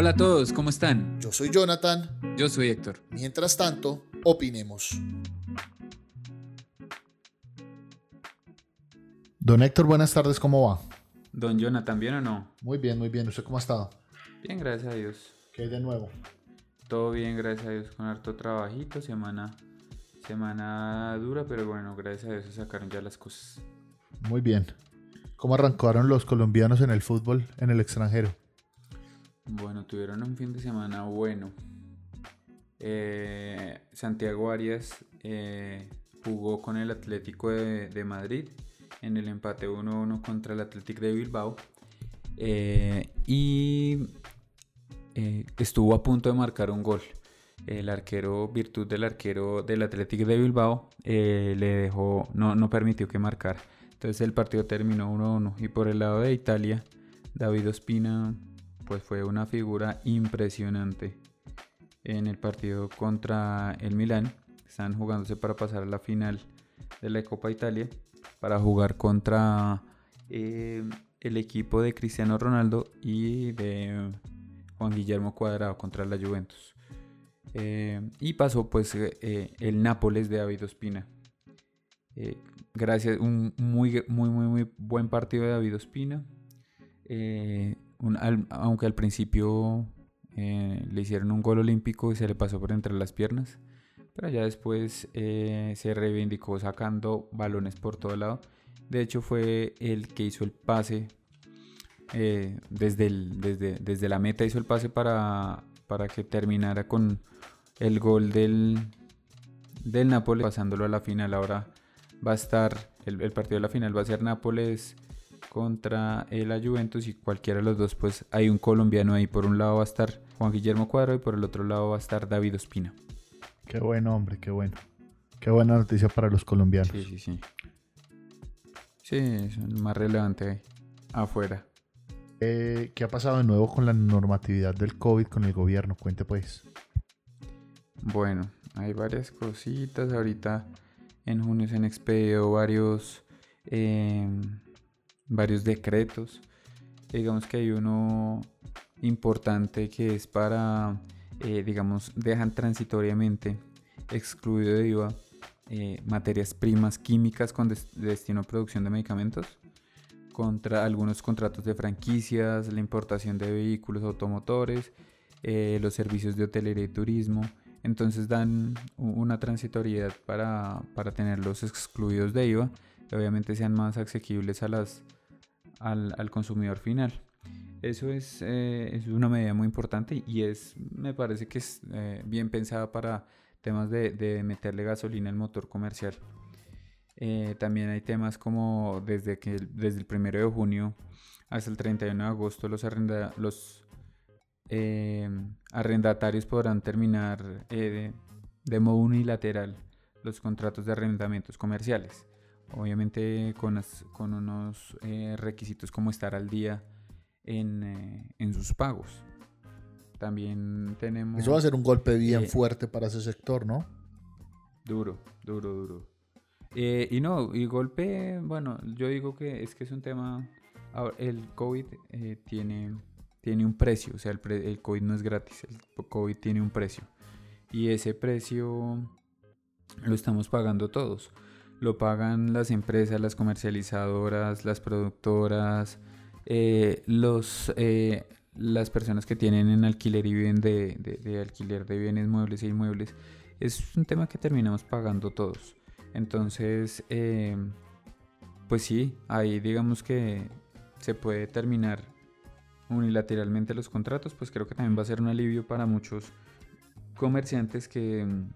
Hola a todos, ¿cómo están? Yo soy Jonathan. Yo soy Héctor. Mientras tanto, opinemos. Don Héctor, buenas tardes, ¿cómo va? Don Jonathan, ¿bien o no? Muy bien, muy bien. ¿Usted cómo ha estado? Bien, gracias a Dios. ¿Qué hay de nuevo? Todo bien, gracias a Dios, con harto trabajito, semana, semana dura, pero bueno, gracias a Dios se sacaron ya las cosas. Muy bien. ¿Cómo arrancaron los colombianos en el fútbol en el extranjero? Bueno, tuvieron un fin de semana bueno. Eh, Santiago Arias eh, jugó con el Atlético de, Madrid en el empate 1-1 contra el Atlético de Bilbao. Eh, y estuvo a punto de marcar un gol. El arquero, virtud del arquero del Atlético de Bilbao, le dejó, no, no permitió que marcara. Entonces el partido terminó 1-1. Y por el lado de Italia, David Ospina pues fue una figura impresionante en el partido contra el Milán. Están jugándose para pasar a la final de la Copa Italia para jugar contra eh, el equipo de Cristiano Ronaldo y de Juan Guillermo Cuadrado contra la Juventus. Eh, y pasó pues eh, el Nápoles de David Ospina. gracias, un muy, muy, muy, muy buen partido de David Ospina aunque al principio eh, le hicieron un gol olímpico y se le pasó por entre las piernas, pero ya después eh, se reivindicó sacando balones por todo lado. De hecho fue el que hizo el pase eh, desde, la meta, hizo el pase para, para que terminara con el gol del, del Nápoles, pasándolo a la final. Ahora va a estar, el, el partido de la final va a ser Nápoles contra el Juventus y cualquiera de los dos pues hay un colombiano ahí. Por un lado va a estar Juan Guillermo Cuadro y por el otro lado va a estar David Ospina. Qué bueno, hombre, qué bueno. Qué buena noticia para los colombianos. Sí, sí, sí. Sí, es el más relevante afuera. Eh, ¿Qué ha pasado de nuevo con la normatividad del COVID con el gobierno? Cuente pues. Bueno, hay varias cositas. Ahorita en junio se han expedido varios eh, varios decretos. Digamos que hay uno importante que es para, eh, digamos, dejan transitoriamente excluido de IVA eh, materias primas químicas con destino a producción de medicamentos, contra algunos contratos de franquicias, la importación de vehículos automotores, eh, los servicios de hotelería y turismo. Entonces dan una transitoriedad para, para tenerlos excluidos de IVA y obviamente sean más asequibles a las al, consumidor final. Eso es, eh, es, una medida muy importante y es, me parece que es eh, bien pensada para temas de, meterle gasolina al motor comercial. Eh, también hay temas como desde, que, desde el 1 de junio hasta el 31 de agosto los, los arrendatarios podrán terminar de, de modo unilateral los contratos de arrendamientos comerciales obviamente con, con unos eh, requisitos como estar al día eh, en, sus pagos. También tenemos... Eso va a ser un golpe bien eh, fuerte para ese sector, ¿no? Duro, duro, duro. y no, y golpe, bueno, yo digo que es que es un tema, el COVID tiene, tiene un precio, o sea, el, el COVID no es gratis, el COVID tiene un precio. Y ese precio lo estamos pagando todos lo pagan las empresas, las comercializadoras, las productoras, eh, los, eh, las personas que tienen en alquiler y viven de, alquiler de bienes muebles e inmuebles. Es un tema que terminamos pagando todos. Entonces, eh, pues sí, ahí digamos que se puede terminar unilateralmente los contratos, pues creo que también va a ser un alivio para muchos comerciantes que mm,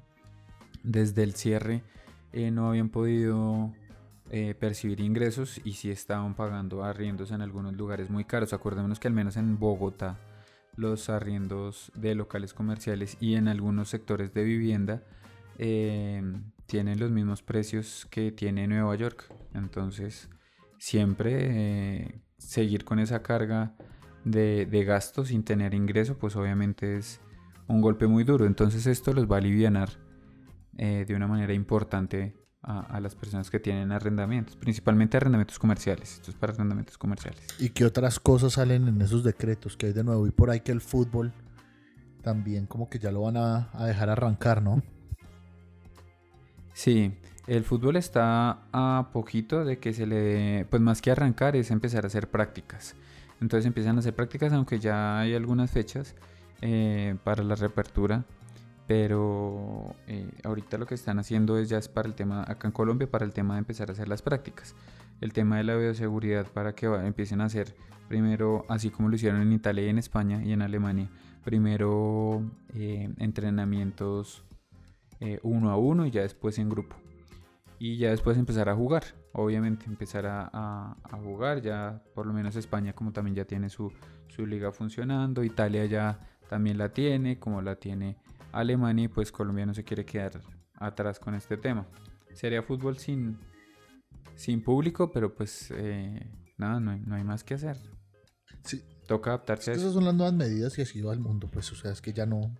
desde el cierre eh, no habían podido eh, percibir ingresos y sí estaban pagando arriendos en algunos lugares muy caros. Acordémonos que al menos en Bogotá los arriendos de locales comerciales y en algunos sectores de vivienda em, tienen los mismos precios que tiene Nueva York. Entonces, siempre eh, seguir con esa carga de, de gasto sin tener ingreso, pues obviamente es un golpe muy duro. Entonces, esto los va a aliviar eh, de una manera importante a, las personas que tienen arrendamientos, principalmente arrendamientos comerciales. Esto es para arrendamientos comerciales. ¿Y qué otras cosas salen en esos decretos que hay de nuevo? Y por ahí que el fútbol también como que ya lo van a, a dejar arrancar, ¿no? Sí, el fútbol está a poquito de que se le, pues más que arrancar es empezar a hacer prácticas. Entonces empiezan a hacer prácticas, aunque ya hay algunas fechas eh, para la reapertura. Pero eh, ahorita lo que están haciendo es ya es para el tema, acá en Colombia, para el tema de empezar a hacer las prácticas. El tema de la bioseguridad para que empiecen a hacer primero, así como lo hicieron en Italia y en España y en Alemania, primero eh, entrenamientos uno a uno y ya después en grupo y ya después empezar a jugar. Obviamente empezar a, jugar, ya por lo menos España como también ya tiene su, liga funcionando, Italia ya también la tiene, como la tiene Alemania y pues Colombia no se quiere quedar atrás con este tema. Sería fútbol sin, sin público, pero pues eh, nada, no hay, más que hacer. Sí. Toca adaptarse a eso. Esas son las nuevas medidas y así va el mundo, pues o sea, es que ya no,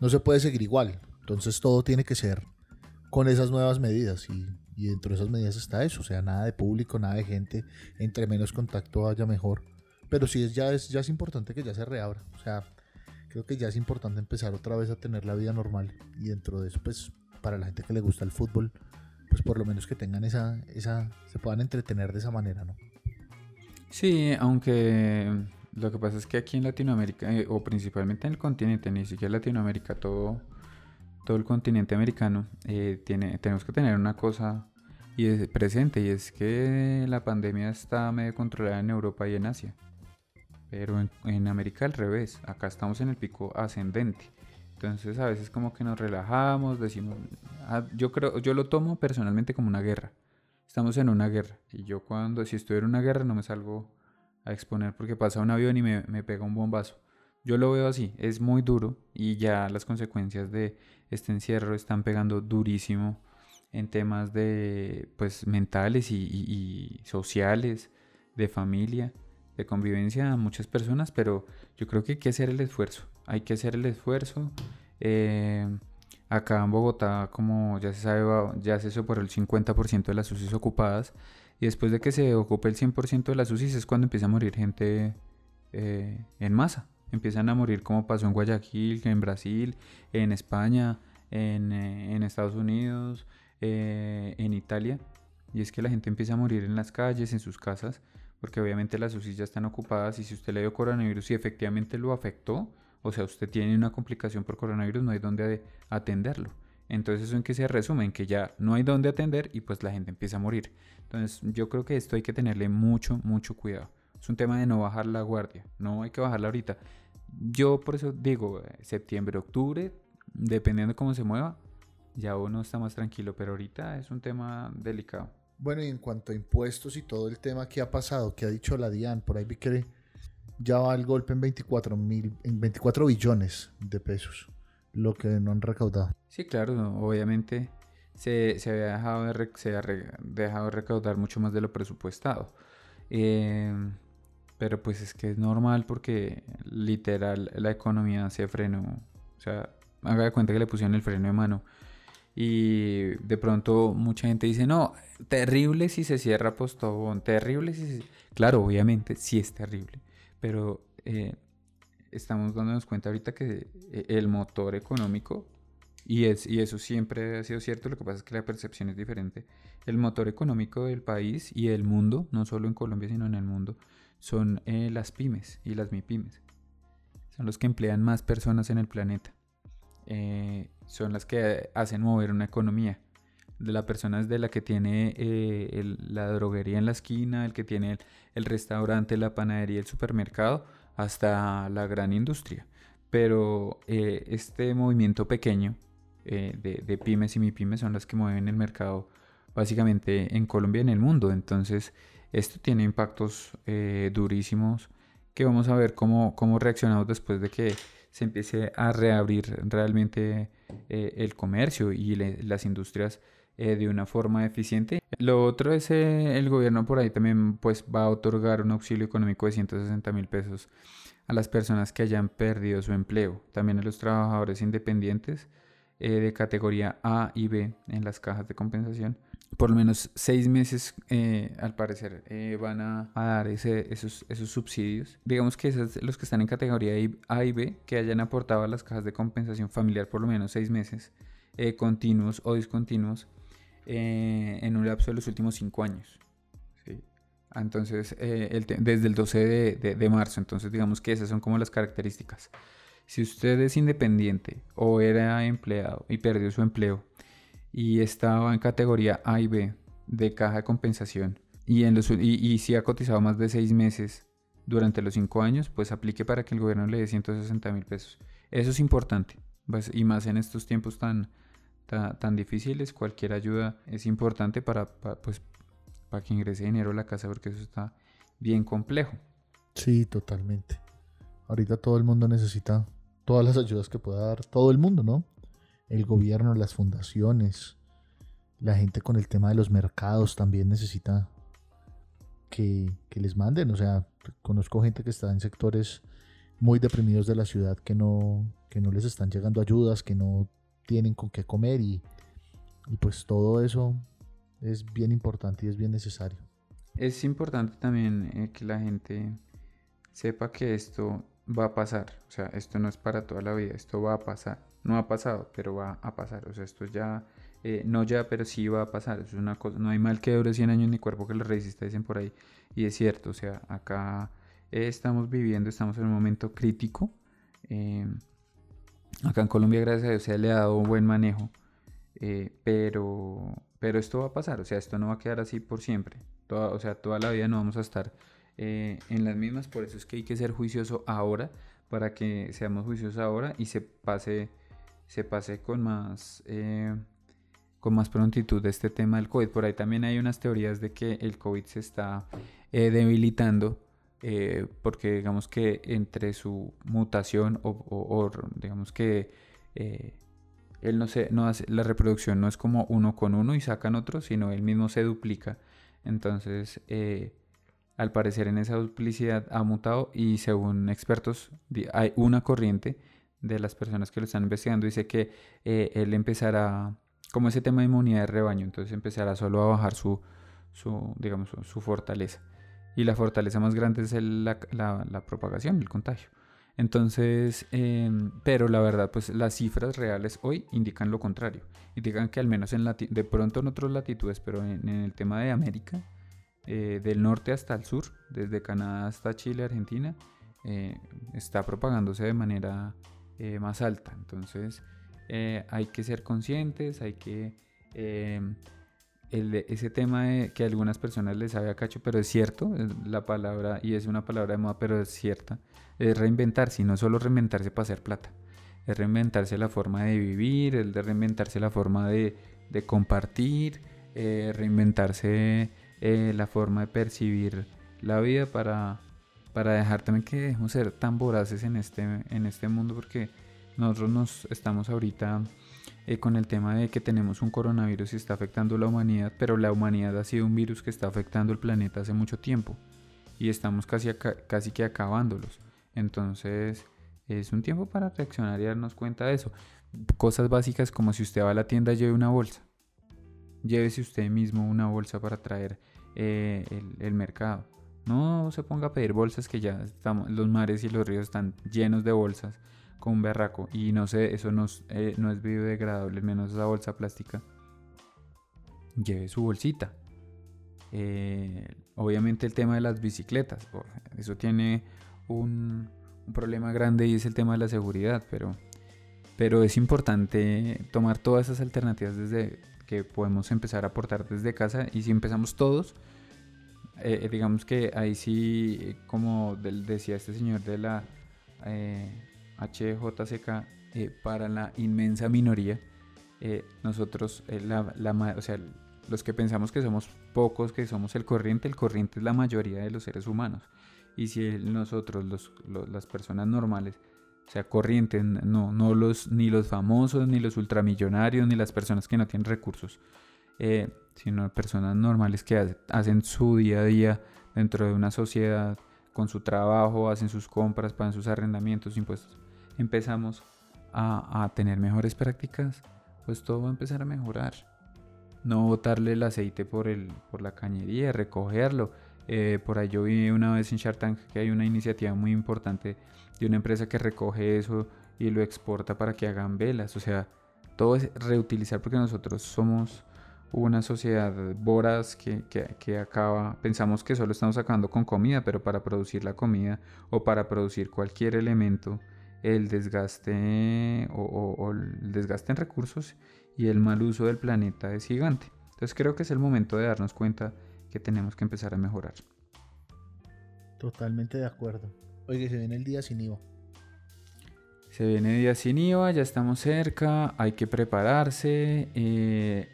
no se puede seguir igual. Entonces todo tiene que ser con esas nuevas medidas y, dentro de esas medidas está eso, o sea, nada de público, nada de gente, entre menos contacto haya mejor. Pero sí es, ya, es, ya es importante que ya se reabra, o sea, creo que ya es importante empezar otra vez a tener la vida normal y dentro de eso, pues para la gente que le gusta el fútbol, pues por lo menos que tengan esa, esa, se puedan entretener de esa manera, ¿no? Sí, aunque lo que pasa es que aquí en Latinoamérica, eh, o principalmente en el continente, ni siquiera Latinoamérica, todo todo el continente americano, eh, tiene, tenemos que tener una cosa y es presente y es que la pandemia está medio controlada en Europa y en Asia. Pero en, América al revés, acá estamos en el pico ascendente. Entonces a veces como que nos relajamos, decimos, ah, yo creo, yo lo tomo personalmente como una guerra. Estamos en una guerra y yo cuando si estoy en una guerra no me salgo a exponer porque pasa un avión y me, me pega un bombazo. Yo lo veo así, es muy duro y ya las consecuencias de este encierro están pegando durísimo en temas de pues mentales y, sociales, de familia, de convivencia a muchas personas, pero yo creo que hay que hacer el esfuerzo, hay que hacer el esfuerzo. Eh, acá en Bogotá, como ya se sabe, ya se por el 50% de las UCIs ocupadas y después de que se ocupe el 100% de las UCIs es cuando empieza a morir gente eh, en masa empiezan a morir como pasó en Guayaquil, en Brasil, en España, en, eh, Estados Unidos, eh, en Italia. Y es que la gente empieza a morir en las calles, en sus casas, porque obviamente las UCI ya están ocupadas y si usted le dio coronavirus y efectivamente lo afectó, o sea, usted tiene una complicación por coronavirus, no hay dónde atenderlo. Entonces eso en que se resume, en que ya no hay dónde atender y pues la gente empieza a morir. Entonces yo creo que esto hay que tenerle mucho, mucho cuidado. Es un tema de no bajar la guardia, no hay que bajarla ahorita. Yo por eso digo, eh, septiembre, octubre, dependiendo de cómo se mueva, ya uno está más tranquilo, pero ahorita es un tema delicado. Bueno, y en cuanto a impuestos y todo el tema que ha pasado, que ha dicho la DIAN, por ahí vi que ya va el golpe en 24, mil, en 24 billones de pesos, lo que no han recaudado. Sí, claro, obviamente se, se había dejado de, se dejado de recaudar mucho más de lo presupuestado. Eh, pero pues es que es normal porque literal la economía se frenó. O sea, haga de cuenta que le pusieron el freno de mano. Y de pronto mucha gente dice, no, terrible si se cierra Postobón, terrible si se... Claro, obviamente sí es terrible, pero eh, estamos dándonos cuenta ahorita que eh, el motor económico, y, es, y eso siempre ha sido cierto, lo que pasa es que la percepción es diferente, el motor económico del país y del mundo, no solo en Colombia, sino en el mundo, son eh, las pymes y las MIPYMES. Son los que emplean más personas en el planeta. Eh, son las que hacen mover una economía. De la persona es de la que tiene eh, la droguería en la esquina, el que tiene el, restaurante, la panadería, el supermercado, hasta la gran industria. Pero este movimiento pequeño de, de, pymes y MIPYMES son las que mueven el mercado básicamente en Colombia y en el mundo. Entonces, esto tiene impactos eh, durísimos que vamos a ver cómo, cómo reaccionamos después de que se empiece a reabrir realmente eh, el comercio y las industrias eh, de una forma eficiente. Lo otro es el gobierno por ahí también pues va a otorgar un auxilio económico de 160 mil pesos a las personas que hayan perdido su empleo, también a los trabajadores independientes de categoría A y B en las cajas de compensación por lo menos seis meses, eh, al parecer, eh, van a, dar ese, esos, esos subsidios. Digamos que esos, los que están en categoría A y B, que hayan aportado a las cajas de compensación familiar por lo menos seis meses, eh, continuos o discontinuos, en un lapso de los últimos cinco años. Entonces, desde el 12 de, de marzo, entonces digamos que esas son como las características. Si usted es independiente o era empleado y perdió su empleo, y estaba en categoría A y B de caja de compensación y, en los, y, si ha cotizado más de seis meses durante los cinco años, pues aplique para que el gobierno le dé 160 mil pesos. Eso es importante, pues, y más en estos tiempos tan, tan, difíciles, cualquier ayuda es importante para, pues, para que ingrese dinero a la casa, porque eso está bien complejo. Sí, totalmente. Ahorita todo el mundo necesita todas las ayudas que pueda dar todo el mundo, ¿no? El gobierno, las fundaciones, la gente con el tema de los mercados también necesita que, les manden. O sea, conozco gente que está en sectores muy deprimidos de la ciudad que no, que no les están llegando ayudas, que no tienen con qué comer y, pues todo eso es bien importante y es bien necesario. Es importante también eh, que la gente sepa que esto va a pasar. O sea, esto no es para toda la vida, esto va a pasar. No ha pasado, pero va a pasar. O sea, esto ya, eh, no ya, pero sí va a pasar. es una cosa, no hay mal que dure 100 años ni cuerpo que lo resista, dicen por ahí. Y es cierto, o sea, acá eh, estamos viviendo, estamos en un momento crítico. Eh, acá en Colombia, gracias a Dios, se le ha dado un buen manejo. pero, pero esto va a pasar, o sea, esto no va a quedar así por siempre. Toda, o sea, toda la vida no vamos a estar en las mismas. Por eso es que hay que ser juicioso ahora, para que seamos juiciosos ahora y se pase se pase con más, eh, con más prontitud este tema del COVID. Por ahí también hay unas teorías de que el COVID se está eh, debilitando eh, porque digamos que entre su mutación o, digamos que él no se, no hace, la reproducción no es como uno con uno y sacan otro, sino él mismo se duplica. Entonces, al parecer en esa duplicidad ha mutado y según expertos hay una corriente de las personas que lo están investigando dice que eh, él empezará, como ese tema de inmunidad de rebaño, entonces empezará solo a bajar su, su digamos, su, fortaleza. Y la fortaleza más grande es la, la, propagación, el contagio. Entonces, em, pero la verdad, pues las cifras reales hoy indican lo contrario. Indican que al menos en de pronto en otras latitudes, pero en, el tema de América, eh, del norte hasta el sur, desde Canadá hasta Chile, Argentina, eh, está propagándose de manera eh, más alta. Entonces eh, hay que ser conscientes, hay que... Em, el ese tema de que a algunas personas les sabe a cacho, pero es cierto, la palabra, y es una palabra de moda, pero es cierta, es reinventarse, y no solo reinventarse para hacer plata, es reinventarse la forma de vivir, es de reinventarse la forma de, de compartir, eh, reinventarse la forma de percibir la vida para, para dejar también que dejemos ser tan voraces en este, en este mundo porque nosotros nos estamos ahorita eh, con el tema de que tenemos un coronavirus y está afectando la humanidad, pero la humanidad ha sido un virus que está afectando el planeta hace mucho tiempo y estamos casi, casi que acabándolos. Entonces es un tiempo para reaccionar y darnos cuenta de eso. Cosas básicas como si usted va a la tienda lleve una bolsa. Llévese usted mismo una bolsa para traer eh, el mercado no se ponga a pedir bolsas que ya estamos, los mares y los ríos están llenos de bolsas con un berraco y no sé, eso no, eh, no es biodegradable, menos esa bolsa plástica. Lleve su bolsita. Eh, obviamente el tema de las bicicletas, eso tiene un, un, problema grande y es el tema de la seguridad, pero, pero es importante tomar todas esas alternativas desde que podemos empezar a aportar desde casa y si empezamos todos, eh, digamos que ahí sí, como decía este señor de la eh, HJCK, eh, para la inmensa minoría, nosotros, la, o sea, los que pensamos que somos pocos, que somos el corriente, el corriente es la mayoría de los seres humanos. Y si nosotros, los, las personas normales, o sea, corriente, no, no los, ni los famosos, ni los ultramillonarios, ni las personas que no tienen recursos, eh, sino personas normales que hacen su día a día dentro de una sociedad, con su trabajo, hacen sus compras, pagan sus arrendamientos, impuestos. Empezamos a, tener mejores prácticas, pues todo va a empezar a mejorar. no botarle el aceite por, el, por la cañería, recogerlo. Eh, por ahí yo vi una vez en Shark Tank que hay una iniciativa muy importante de una empresa que recoge eso y lo exporta para que hagan velas. O sea, todo es reutilizar porque nosotros somos una sociedad voraz que, que, acaba, pensamos que solo estamos sacando con comida, pero para producir la comida o para producir cualquier elemento, el desgaste o el desgaste en recursos y el mal uso del planeta es gigante. Entonces creo que es el momento de darnos cuenta que tenemos que empezar a mejorar. Totalmente de acuerdo. Oye, se viene el día sin IVA. Se viene día sin IVA, ya estamos cerca, hay que prepararse. Eh,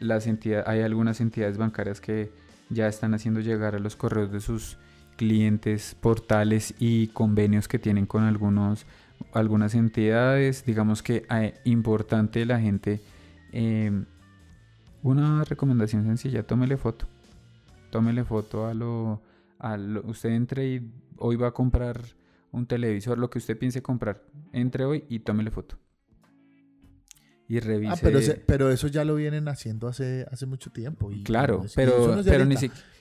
hay algunas entidades bancarias que ya están haciendo llegar a los correos de sus clientes portales y convenios que tienen con algunos, algunas entidades. Digamos que es eh, importante la gente Em, una recomendación sencilla, tómele foto. Tómele foto a lo, a Usted entre y hoy va a comprar un televisor, lo que usted piense comprar. Entre hoy y tómele foto. Y revise. Ah, pero, pero eso ya lo vienen haciendo hace, hace mucho tiempo. Y, claro, pero, pero, ni,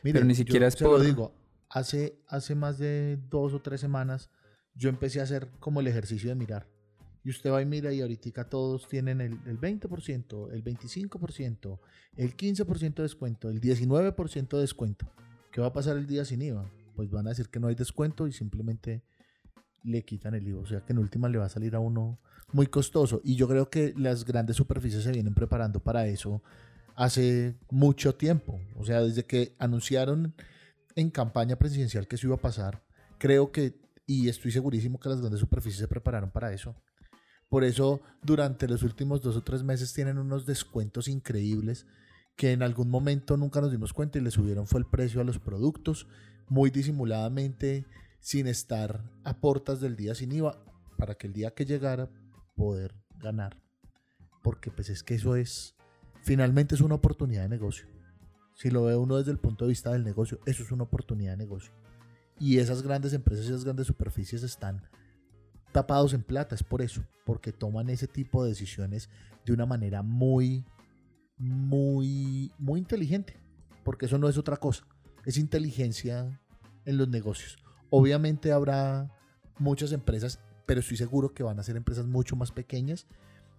ni, siquiera es por... lo digo, hace, hace más de dos o tres semanas yo empecé a hacer como el ejercicio de mirar y usted va y mira y ahorita todos tienen el, 20%, el 25%, el 15% de descuento, el 19% de descuento. ¿Qué va a pasar el día sin IVA? Pues van a decir que no hay descuento y simplemente le quitan el IVA. O sea que en última le va a salir a uno muy costoso. Y yo creo que las grandes superficies se vienen preparando para eso hace mucho tiempo. O sea, desde que anunciaron en campaña presidencial que eso iba a pasar, creo que, y estoy segurísimo que las grandes superficies se prepararon para eso. Por eso durante los últimos dos o tres meses tienen unos descuentos increíbles que en algún momento nunca nos dimos cuenta y le subieron fue el precio a los productos muy disimuladamente sin estar a portas del día sin IVA para que el día que llegara poder ganar. Porque pues es que eso es, finalmente es una oportunidad de negocio. Si lo ve uno desde el punto de vista del negocio, eso es una oportunidad de negocio. Y esas grandes empresas esas grandes superficies están tapados en plata, es por eso, porque toman ese tipo de decisiones de una manera muy, muy, muy inteligente, porque eso no es otra cosa, es inteligencia en los negocios. Obviamente habrá muchas empresas, pero estoy seguro que van a ser empresas mucho más pequeñas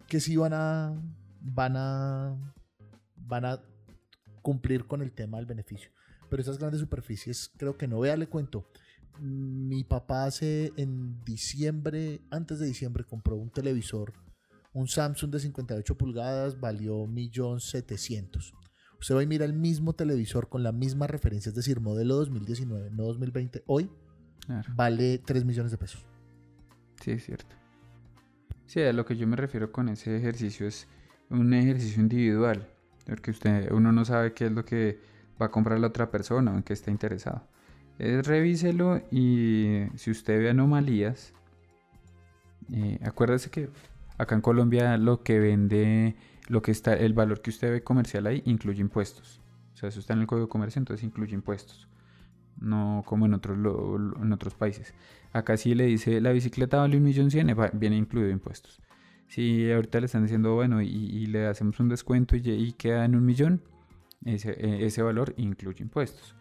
que sí van a, van a, van a cumplir con el tema del beneficio. Pero esas grandes superficies, creo que no, vea, le cuento, mi papá hace en diciembre, antes de diciembre, compró un televisor, un Samsung de 58 pulgadas, valió 1.700.000. Usted va y mira el mismo televisor con la misma referencia, es decir, modelo 2019, no 2020, hoy vale 3 millones de pesos. Sí, es cierto. Sí, a lo que yo me refiero con ese ejercicio es un ejercicio individual, porque usted, uno no sabe qué es lo que va a comprar la otra persona o en qué está interesado es revíselo y si usted ve anomalías, eh, acuérdese que acá en Colombia lo que vende, lo que está, el valor que usted ve comercial ahí incluye impuestos. O sea, eso está en el código de comercio, entonces incluye impuestos. No como en otros, en otros países. Acá sí le dice la bicicleta vale un millón cien, viene incluido impuestos. Si ahorita le están diciendo, bueno, y, le hacemos un descuento y, queda en un millón, ese, eh, ese valor incluye impuestos.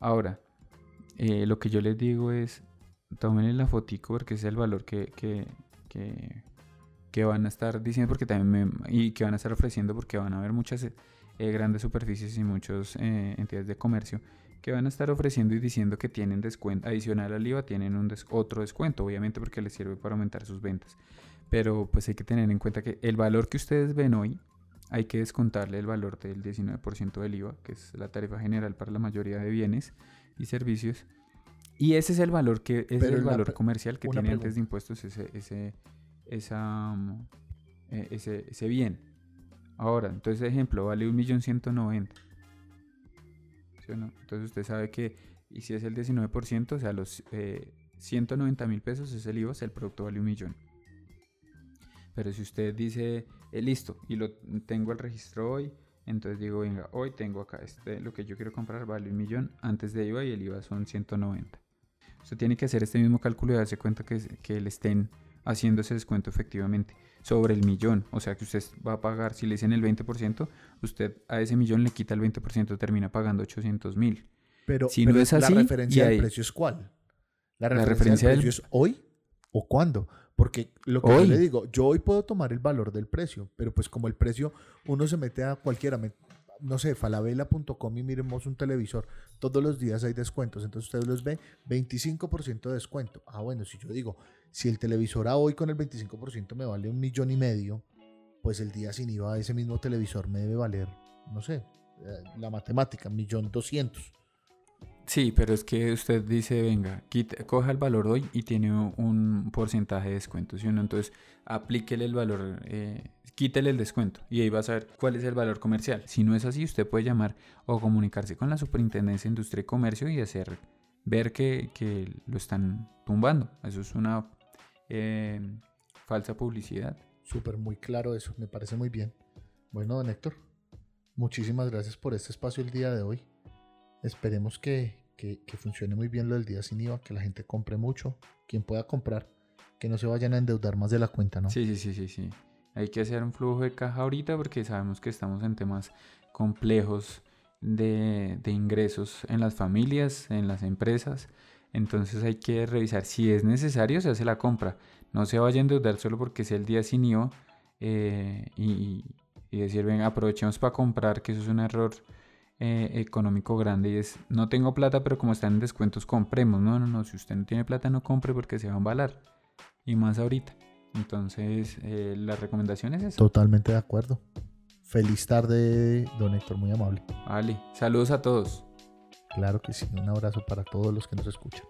Ahora, eh, lo que yo les digo es, tomen la fotico porque es el valor que, que, que, van a estar diciendo porque también y que van a estar ofreciendo porque van a haber muchas eh, grandes superficies y muchas eh, entidades de comercio que van a estar ofreciendo y diciendo que tienen descuento adicional al IVA, tienen un des otro descuento, obviamente porque les sirve para aumentar sus ventas. Pero pues hay que tener en cuenta que el valor que ustedes ven hoy, hay que descontarle el valor del 19% del IVA, que es la tarifa general para la mayoría de bienes y servicios. Y ese es el valor que es el valor comercial que tiene pregunta. antes de impuestos ese, ese, esa, mm, e, ese, ese bien. Ahora, entonces ejemplo, vale 1.190.000 ¿no? Entonces usted sabe que, y si es el 19%, o sea, los eh, 190 mil pesos es el IVA, o el producto vale un millón. Pero si usted dice, eh, listo, y lo tengo al registro hoy, entonces digo, venga, hoy tengo acá este, lo que yo quiero comprar vale un millón antes de IVA y el IVA son 190. Usted tiene que hacer este mismo cálculo y darse cuenta que le estén haciendo ese descuento efectivamente sobre el millón. O sea que usted va a pagar, si le dicen el 20%, usted a ese millón le quita el 20%, termina pagando 800 mil. Pero, Si pero no es así, la referencia del precio es cuál? La La referencia, del del- precio es hoy o cuándo. Porque lo que yo Hoy. le digo, yo hoy puedo tomar el valor del precio, pero pues como el precio, uno se mete a cualquiera, me- no sé, falabella.com y miremos un televisor, todos los días hay descuentos, entonces usted los ve, 25% de descuento. Ah, bueno, si yo digo, si el televisor a hoy con el 25% me vale un millón y medio, pues el día sin IVA ese mismo televisor me debe valer, no sé, eh, la matemática, millón doscientos. Sí, pero es que usted dice, venga, quite- coja el valor hoy y tiene un- porcentaje de descuento, ¿sí no? Entonces, aplíquele el valor, eh, quítele el descuento y ahí va a saber cuál es el valor comercial. Si no es así, usted puede llamar o comunicarse con la Superintendencia de Industria y Comercio y hacer ver que, que lo están tumbando. Eso es una eh, falsa publicidad. Súper muy claro eso, me parece muy bien. Bueno, don Héctor, muchísimas gracias por este espacio el día de hoy. Esperemos que, que- funcione muy bien lo del día sin IVA, que la gente compre mucho, quien pueda comprar, que no se vayan a endeudar más de la cuenta, ¿no? Sí, sí, sí, sí, sí. Hay que hacer un flujo de caja ahorita porque sabemos que estamos en temas complejos de, de ingresos en las familias, en las empresas. Entonces hay que revisar si es necesario, se hace la compra. No se vaya a endeudar solo porque sea el día sin IVA eh, y, y decir, venga, aprovechemos para comprar, que eso es un error eh, económico grande y es, no tengo plata, pero como están en descuentos, compremos. No, no, no, si usted no tiene plata, no compre porque se va a embalar. Y más ahorita. Entonces, eh, la recomendación es esa. Totalmente de acuerdo. Feliz tarde, don Héctor, muy amable. Vale, saludos a todos. Claro que sí, un abrazo para todos los que nos escuchan.